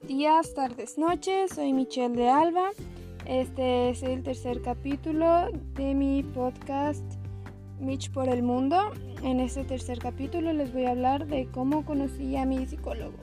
Buenos días, tardes, noches. Soy Michelle de Alba. Este es el tercer capítulo de mi podcast Mitch por el Mundo. En este tercer capítulo les voy a hablar de cómo conocí a mi psicólogo.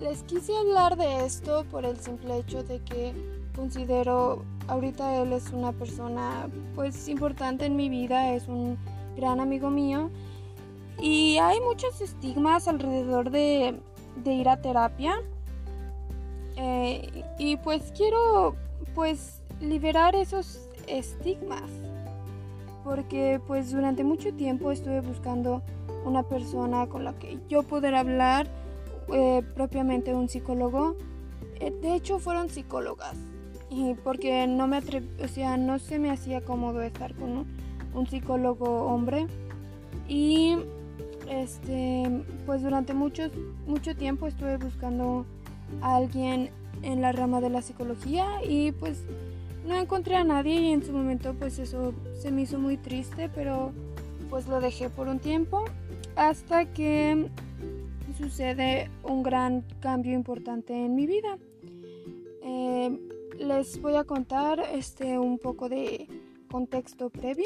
les quise hablar de esto por el simple hecho de que considero ahorita él es una persona pues importante en mi vida, es un gran amigo mío y hay muchos estigmas alrededor de, ir a terapia. Eh, y pues quiero pues liberar esos estigmas. Porque pues durante mucho tiempo estuve buscando una persona con la que yo poder hablar, eh, propiamente un psicólogo. Eh, de hecho fueron psicólogas. Y porque no me o sea, no se me hacía cómodo estar con un, un psicólogo hombre. Y este, pues durante mucho, mucho tiempo estuve buscando a alguien en la rama de la psicología y pues no encontré a nadie y en su momento pues eso se me hizo muy triste, pero pues lo dejé por un tiempo hasta que sucede un gran cambio importante en mi vida. Eh, les voy a contar este un poco de contexto previo.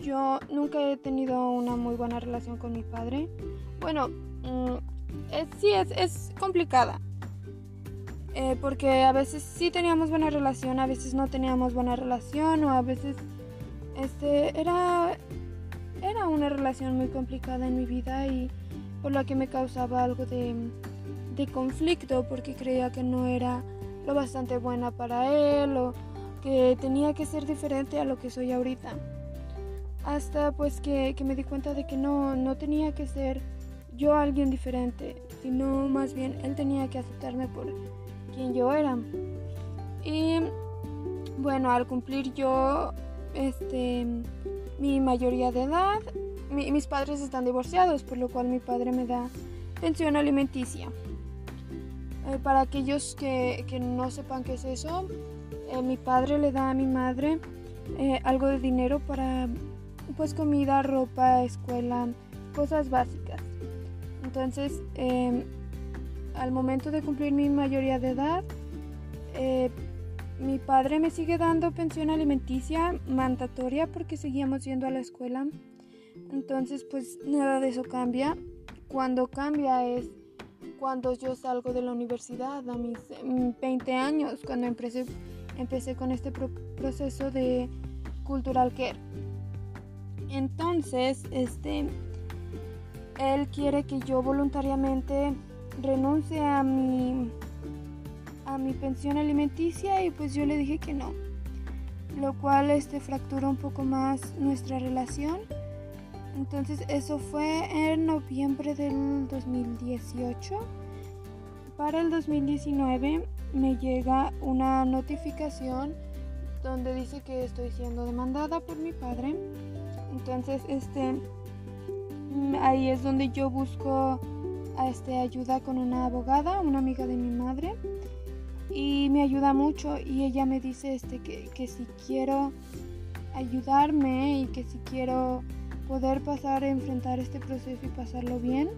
Yo nunca he tenido una muy buena relación con mi padre. Bueno, mm, sí, es, es complicada. Eh, porque a veces sí teníamos buena relación, a veces no teníamos buena relación, o a veces este, era, era una relación muy complicada en mi vida y por la que me causaba algo de, de conflicto porque creía que no era lo bastante buena para él o que tenía que ser diferente a lo que soy ahorita hasta pues que, me di cuenta de que no, no tenía que ser yo alguien diferente, sino más bien él tenía que aceptarme por quien yo era. Y bueno, al cumplir yo este, mi mayoría de edad, mis padres están divorciados, por lo cual mi padre me da pensión alimenticia. Eh, para aquellos que, no sepan qué es eso, eh, mi padre le da a mi madre eh, algo de dinero para pues comida, ropa, escuela, cosas básicas. Entonces, em, al momento de cumplir mi mayoría de edad, eh, mi padre me sigue dando pensión alimenticia mandatoria porque seguíamos yendo a la escuela. Entonces, pues nada de eso cambia. Cuando cambia es cuando yo salgo de la universidad a mis 20 años, cuando empecé, empecé con este proceso de cultural care. Entonces, este, él quiere que yo voluntariamente renuncie a mi, a mi pensión alimenticia y pues yo le dije que no. Lo cual este, fracturó un poco más nuestra relación. Entonces eso fue en noviembre del 2018. Para el 2019 me llega una notificación donde dice que estoy siendo demandada por mi padre entonces, este, mm, ahí es donde yo busco este, ayuda con una abogada, una amiga de mi madre, y me ayuda mucho y ella me dice este, que, que si quiero ayudarme y que si quiero poder pasar a enfrentar este proceso y pasarlo bien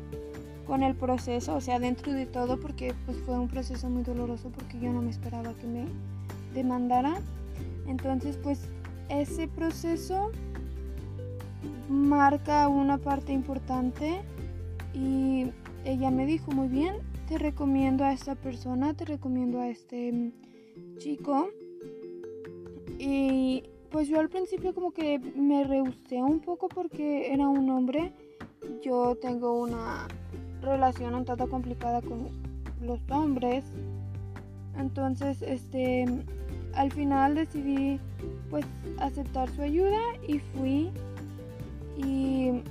con el proceso, o sea, dentro de todo, porque pues fue un proceso muy doloroso porque yo no me esperaba que me demandara. Entonces, pues ese proceso marca una parte importante y ella me dijo muy bien, te recomiendo a esta persona, te recomiendo a este mm, chico. Y pues yo al principio como que me rehusé un poco porque era un hombre. Yo tengo una relación un tanto complicada con los hombres. Entonces, este, al final decidí pues aceptar su ayuda y fui y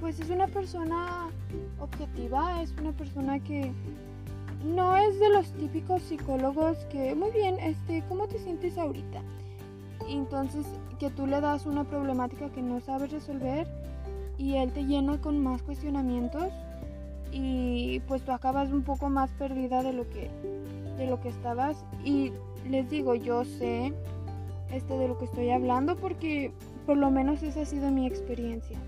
pues es una persona objetiva, es una persona que no es de los típicos psicólogos que, muy bien, este, ¿cómo te sientes ahorita? entonces que tú le das una problemática que no sabes resolver y él te llena con más cuestionamientos y pues tú acabas un poco más perdida de lo que de lo que estabas y les digo, yo sé este de lo que estoy hablando porque por lo menos esa ha sido mi experiencia.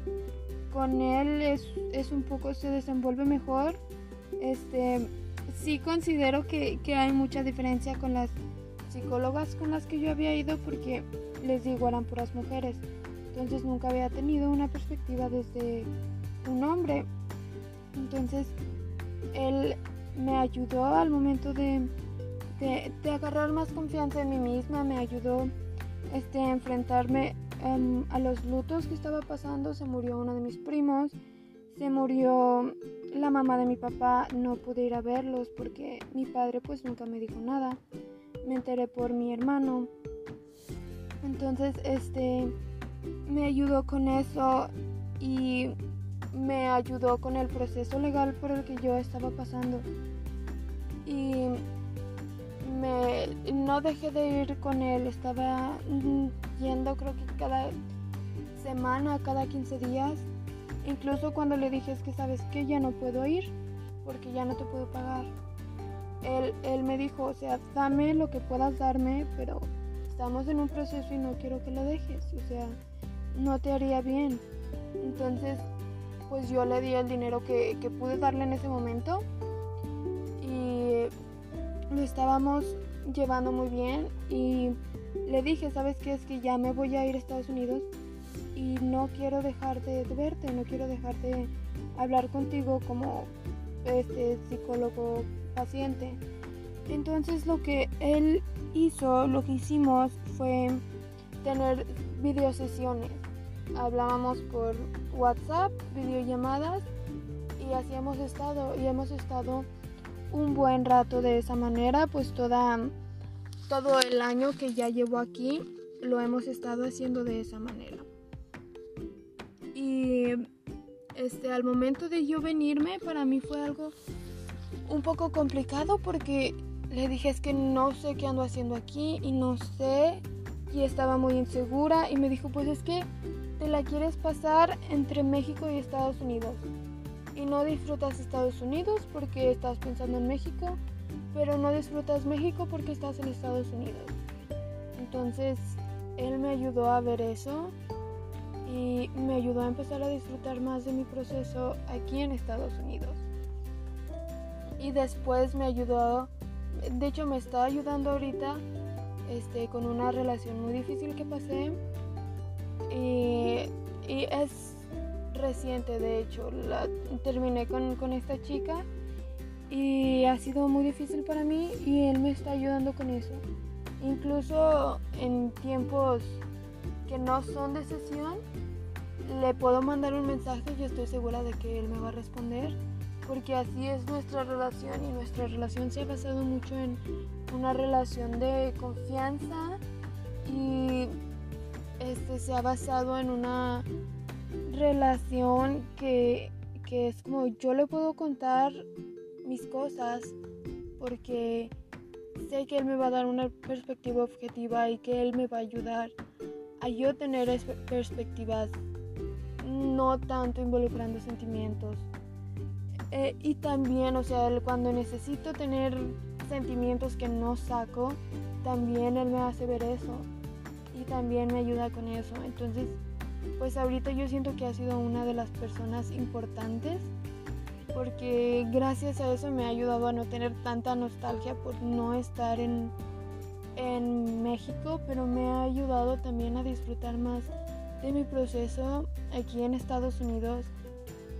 Con él es, un poco, se desenvuelve mejor este, sí considero que, que hay mucha diferencia con las psicólogas con las que yo había ido porque les digo eran puras mujeres. Entonces nunca había tenido una perspectiva desde un hombre. Entonces él me ayudó al momento de, de, agarrar más confianza en mí misma, me ayudó este, a enfrentarme em, a los lutos que estaba pasando. Se murió uno de mis primos, se murió la mamá de mi papá, no pude ir a verlos porque mi padre pues nunca me dijo nada me enteré por mi hermano. Entonces, este, me ayudó con eso y me ayudó con el proceso legal por el que yo estaba pasando. Y me, no dejé de ir con él, estaba yendo creo que cada semana, cada 15 días. Incluso cuando le dije es que sabes que ya no puedo ir porque ya no te puedo pagar él, me dijo, o sea, dame lo que puedas darme, pero estamos en un proceso y no quiero que lo dejes, o sea, no te haría bien. Entonces, pues yo le di el dinero que, que pude darle en ese momento y lo estábamos llevando muy bien y le dije, ¿sabes qué? Es que ya me voy a ir a Estados Unidos y no quiero dejar de, verte, no quiero dejar de hablar contigo como este psicólogo paciente. Entonces lo que él hizo, lo que hicimos fue tener videosesiones. Hablábamos por WhatsApp, videollamadas y así hemos estado y hemos estado un buen rato de esa manera, pues toda todo el año que ya llevo aquí lo hemos estado haciendo de esa manera. Y este al momento de yo venirme para mí fue algo un poco complicado porque le dije es que no sé qué ando haciendo aquí y no sé y estaba muy insegura y me dijo pues es que te la quieres pasar entre México y Estados Unidos y no disfrutas Estados Unidos porque estás pensando en México pero no disfrutas México porque estás en Estados Unidos. Entonces él me ayudó a ver eso y me ayudó a empezar a disfrutar más de mi proceso aquí en Estados Unidos. Y después me ayudó, de hecho me está ayudando ahorita este, con una relación muy difícil que pasé. Y, es reciente de hecho, la, terminé con, con esta chica y ha sido muy difícil para mí y él me está ayudando con eso. Incluso en tiempos que no son de sesión, le puedo mandar un mensaje y estoy segura de que él me va a responder porque así es nuestra relación y nuestra relación se ha basado mucho en una relación de confianza y este se ha basado en una relación que, que es como yo le puedo contar mis cosas porque sé que él me va a dar una perspectiva objetiva y que él me va a ayudar a yo tener perspectivas no tanto involucrando sentimientos eh, y también, o sea, cuando necesito tener sentimientos que no saco, también él me hace ver eso. Y también me ayuda con eso. Entonces, pues ahorita yo siento que ha sido una de las personas importantes porque gracias a eso me ha ayudado a no tener tanta nostalgia por no estar en, en México, pero me ha ayudado también a disfrutar más de mi proceso aquí en Estados Unidos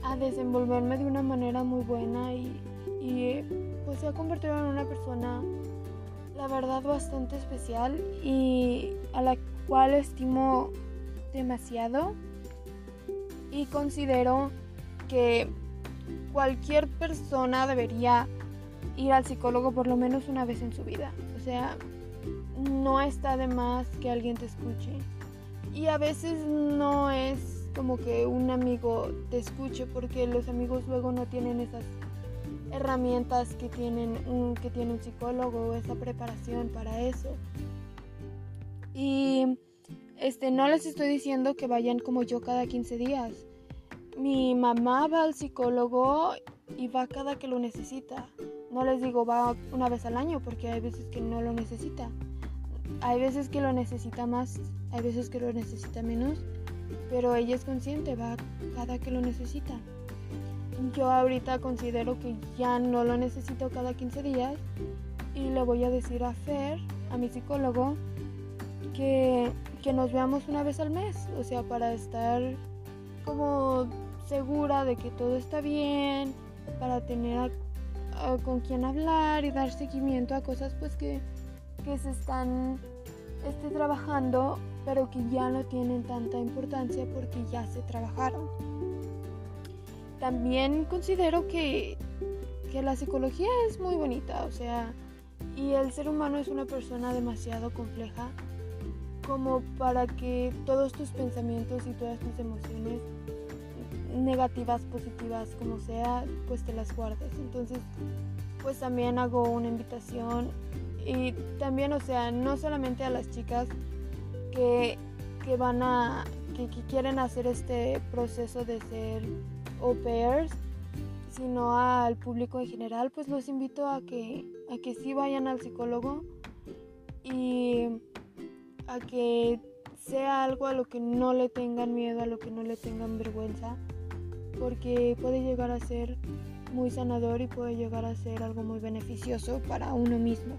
a desenvolverme de una manera muy buena y, pues se ha convertido en una persona la verdad bastante especial y a la cual estimo demasiado y considero que cualquier persona debería ir al psicólogo por lo menos una vez en su vida. O sea, no está de más que alguien te escuche. Y a veces no es como que un amigo te escuche porque los amigos luego no tienen esas herramientas que tienen un, que tiene un psicólogo o esa preparación para eso. Y este no les estoy diciendo que vayan como yo cada 15 días. Mi mamá va al psicólogo y va cada que lo necesita. No les digo va una vez al año porque hay veces que no lo necesita. Hay veces que lo necesita más, hay veces que lo necesita menos pero ella es consciente, va cada que lo necesita. yo ahorita considero que ya no lo necesito cada 15 días y le voy a decir a Fer, a mi psicólogo, que, que nos veamos una vez al mes, o sea, para estar como segura de que todo está bien, para tener con quien hablar y dar seguimiento a cosas pues que, que se están este, trabajando, pero que ya no tienen tanta importancia porque ya se trabajaron. También considero que, que la psicología es muy bonita, o sea, y el ser humano es una persona demasiado compleja como para que todos tus pensamientos y todas tus emociones negativas, positivas, como sea, pues te las guardes. Entonces, pues también hago una invitación y también, o sea, no solamente a las chicas que, que van a, que, quieren hacer este proceso de ser au pairs, sino al público en general, pues los invito a que, a que sí vayan al psicólogo y a que sea algo a lo que no le tengan miedo, a lo que no le tengan vergüenza, porque puede llegar a ser muy sanador y puede llegar a ser algo muy beneficioso para uno mismo.